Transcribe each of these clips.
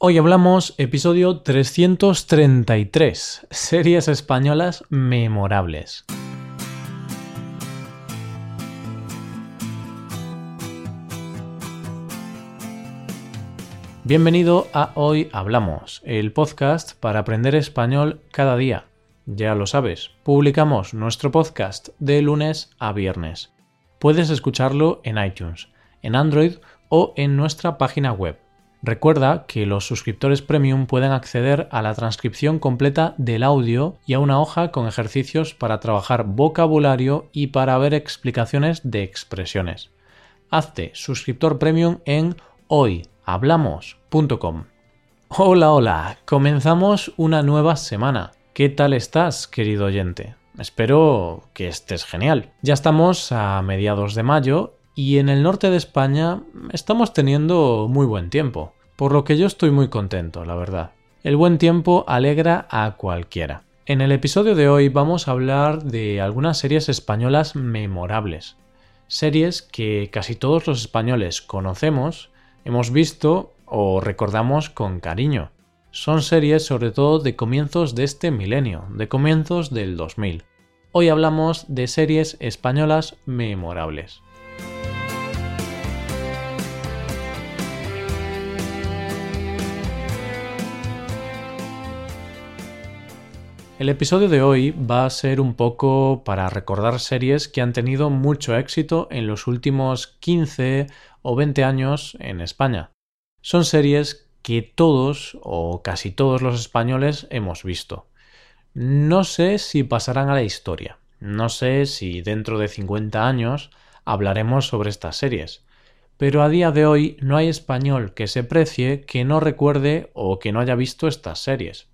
Hoy hablamos episodio 333, series españolas memorables. Bienvenido a Hoy Hablamos, el podcast para aprender español cada día. Ya lo sabes, publicamos nuestro podcast de lunes a viernes. Puedes escucharlo en iTunes, en Android o en nuestra página web. Recuerda que los suscriptores premium pueden acceder a la transcripción completa del audio y a una hoja con ejercicios para trabajar vocabulario y para ver explicaciones de expresiones. Hazte suscriptor premium en hoyhablamos.com. Hola, hola, comenzamos una nueva semana. ¿Qué tal estás, querido oyente? Espero que estés genial. Ya estamos a mediados de mayo y en el norte de España estamos teniendo muy buen tiempo, por lo que yo estoy muy contento, la verdad. El buen tiempo alegra a cualquiera. En el episodio de hoy vamos a hablar de algunas series españolas memorables. Series que casi todos los españoles conocemos, hemos visto o recordamos con cariño. Son series sobre todo de comienzos de este milenio, de comienzos del 2000. Hoy hablamos de series españolas memorables. El episodio de hoy va a ser un poco para recordar series que han tenido mucho éxito en los últimos 15 o 20 años en España. Son series que todos o casi todos los españoles hemos visto. No sé si pasarán a la historia. No sé si dentro de 50 años hablaremos sobre estas series. Pero a día de hoy no hay español que se precie que no recuerde o que no haya visto estas series.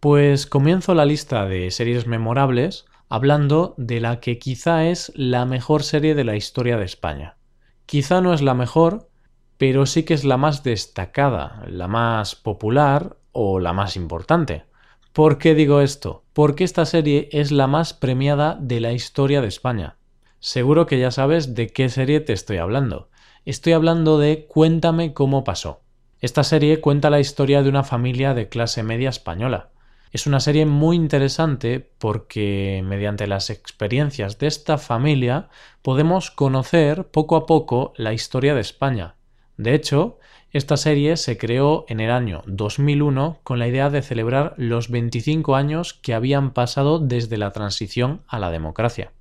Pues comienzo la lista de series memorables hablando de la que quizá es la mejor serie de la historia de España. Quizá no es la mejor, pero sí que es la más destacada, la más popular o la más importante. ¿Por qué digo esto? Porque esta serie es la más premiada de la historia de España. Seguro que ya sabes de qué serie te estoy hablando. Estoy hablando de Cuéntame cómo pasó. Esta serie cuenta la historia de una familia de clase media española. Es una serie muy interesante porque mediante las experiencias de esta familia podemos conocer poco a poco la historia de España, de hecho, esta serie se creó en el año 2001 con la idea de celebrar los 25 años que habían pasado desde la transición a la democracia.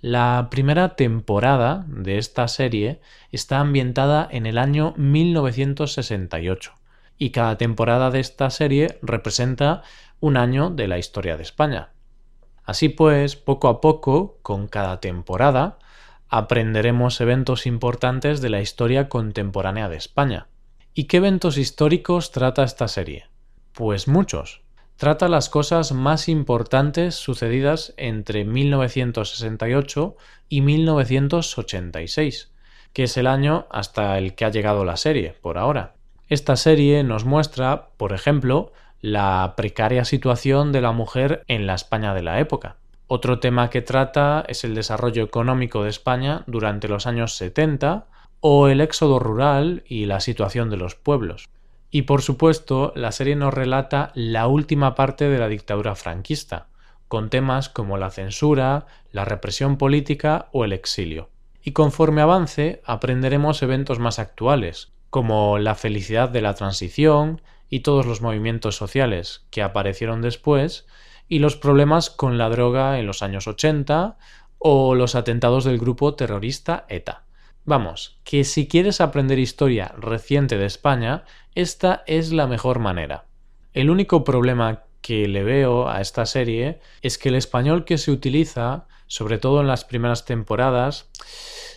La primera temporada de esta serie está ambientada en el año 1968 y cada temporada de esta serie representa un año de la historia de España. Así pues, poco a poco, con cada temporada, aprenderemos eventos importantes de la historia contemporánea de España. ¿Y qué eventos históricos trata esta serie? Pues muchos. Trata las cosas más importantes sucedidas entre 1968 y 1986, que es el año hasta el que ha llegado la serie, por ahora. Esta serie nos muestra, por ejemplo, la precaria situación de la mujer en la España de la época. Otro tema que trata es el desarrollo económico de España durante los años 70 o el éxodo rural y la situación de los pueblos. Y por supuesto, la serie nos relata la última parte de la dictadura franquista, con temas como la censura, la represión política o el exilio. Y conforme avance, aprenderemos eventos más actuales, como la felicidad de la transición y todos los movimientos sociales que aparecieron después, y los problemas con la droga en los años 80 o los atentados del grupo terrorista ETA. Vamos, que si quieres aprender historia reciente de España, esta es la mejor manera. El único problema que le veo a esta serie es que el español que se utiliza, sobre todo en las primeras temporadas,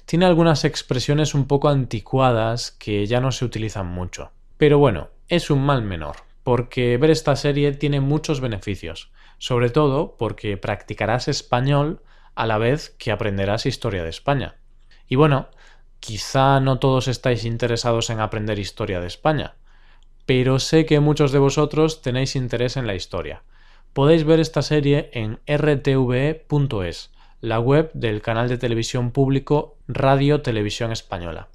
tiene algunas expresiones un poco anticuadas que ya no se utilizan mucho. Pero bueno, es un mal menor, porque ver esta serie tiene muchos beneficios sobre todo porque practicarás español a la vez que aprenderás historia de España. Y bueno, quizá no todos estáis interesados en aprender historia de España, pero sé que muchos de vosotros tenéis interés en la historia. Podéis ver esta serie en rtve.es, la web del canal de televisión público Radio Televisión Española.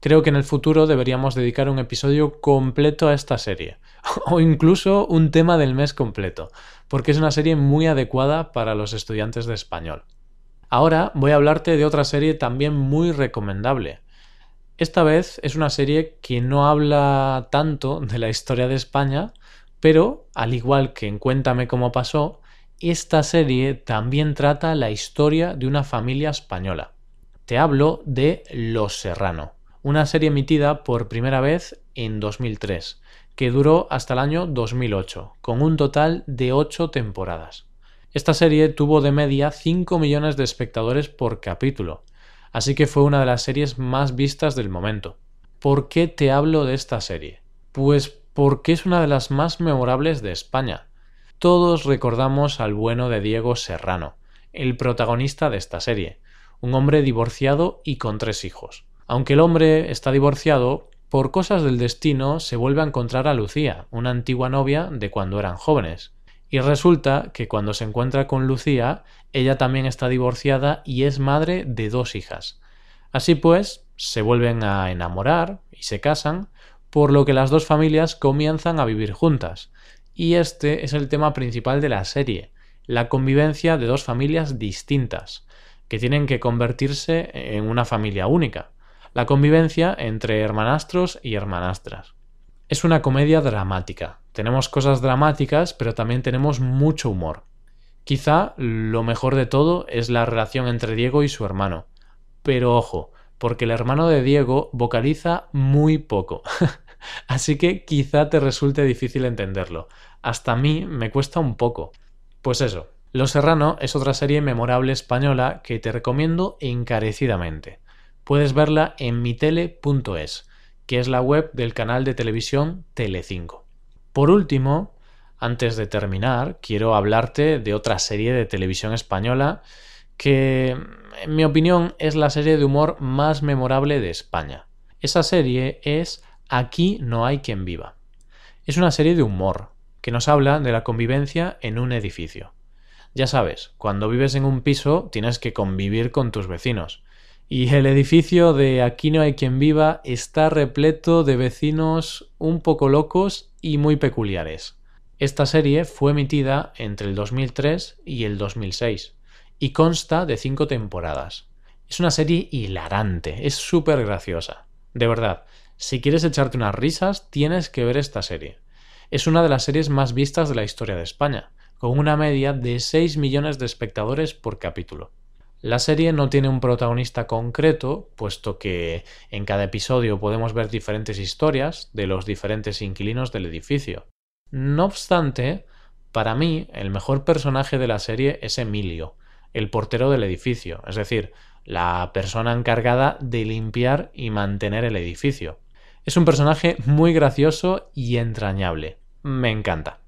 Creo que en el futuro deberíamos dedicar un episodio completo a esta serie, o incluso un tema del mes completo, porque es una serie muy adecuada para los estudiantes de español. Ahora voy a hablarte de otra serie también muy recomendable. Esta vez es una serie que no habla tanto de la historia de España, pero, al igual que en Cuéntame cómo pasó, esta serie también trata la historia de una familia española. Te hablo de Los Serrano una serie emitida por primera vez en 2003, que duró hasta el año 2008, con un total de 8 temporadas. Esta serie tuvo de media 5 millones de espectadores por capítulo, así que fue una de las series más vistas del momento. ¿Por qué te hablo de esta serie? Pues porque es una de las más memorables de España. Todos recordamos al bueno de Diego Serrano, el protagonista de esta serie, un hombre divorciado y con tres hijos. Aunque el hombre está divorciado, por cosas del destino se vuelve a encontrar a Lucía, una antigua novia de cuando eran jóvenes. Y resulta que cuando se encuentra con Lucía, ella también está divorciada y es madre de dos hijas. Así pues, se vuelven a enamorar y se casan, por lo que las dos familias comienzan a vivir juntas. Y este es el tema principal de la serie, la convivencia de dos familias distintas, que tienen que convertirse en una familia única la convivencia entre hermanastros y hermanastras. Es una comedia dramática. Tenemos cosas dramáticas, pero también tenemos mucho humor. Quizá lo mejor de todo es la relación entre Diego y su hermano. Pero ojo, porque el hermano de Diego vocaliza muy poco. Así que quizá te resulte difícil entenderlo. Hasta a mí me cuesta un poco. Pues eso, Los Serrano es otra serie memorable española que te recomiendo encarecidamente puedes verla en mitele.es, que es la web del canal de televisión Telecinco. Por último, antes de terminar, quiero hablarte de otra serie de televisión española que, en mi opinión, es la serie de humor más memorable de España. Esa serie es Aquí no hay quien viva. Es una serie de humor que nos habla de la convivencia en un edificio. Ya sabes, cuando vives en un piso tienes que convivir con tus vecinos y el edificio de Aquí no hay quien viva está repleto de vecinos un poco locos y muy peculiares. Esta serie fue emitida entre el 2003 y el 2006 y consta de cinco temporadas. Es una serie hilarante, es súper graciosa. De verdad, si quieres echarte unas risas, tienes que ver esta serie. Es una de las series más vistas de la historia de España, con una media de 6 millones de espectadores por capítulo. La serie no tiene un protagonista concreto, puesto que en cada episodio podemos ver diferentes historias de los diferentes inquilinos del edificio. No obstante, para mí el mejor personaje de la serie es Emilio, el portero del edificio, es decir, la persona encargada de limpiar y mantener el edificio. Es un personaje muy gracioso y entrañable. Me encanta.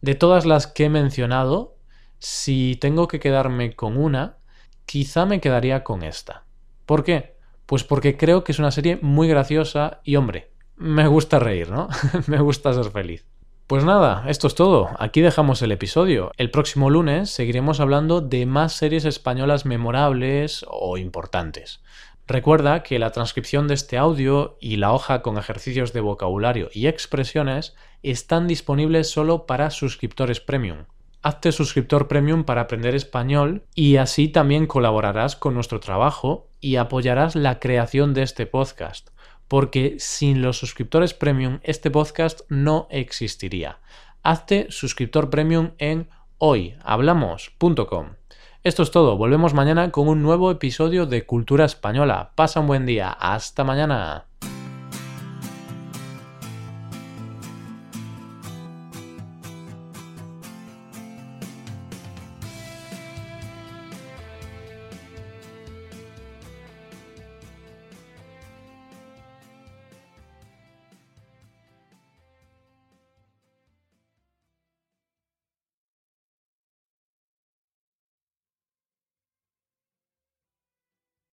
De todas las que he mencionado, si tengo que quedarme con una, quizá me quedaría con esta. ¿Por qué? Pues porque creo que es una serie muy graciosa y hombre, me gusta reír, ¿no? me gusta ser feliz. Pues nada, esto es todo. Aquí dejamos el episodio. El próximo lunes seguiremos hablando de más series españolas memorables o importantes. Recuerda que la transcripción de este audio y la hoja con ejercicios de vocabulario y expresiones están disponibles solo para suscriptores premium hazte suscriptor premium para aprender español y así también colaborarás con nuestro trabajo y apoyarás la creación de este podcast, porque sin los suscriptores premium este podcast no existiría. Hazte suscriptor premium en hoyhablamos.com. Esto es todo, volvemos mañana con un nuevo episodio de Cultura Española. Pasa un buen día, hasta mañana.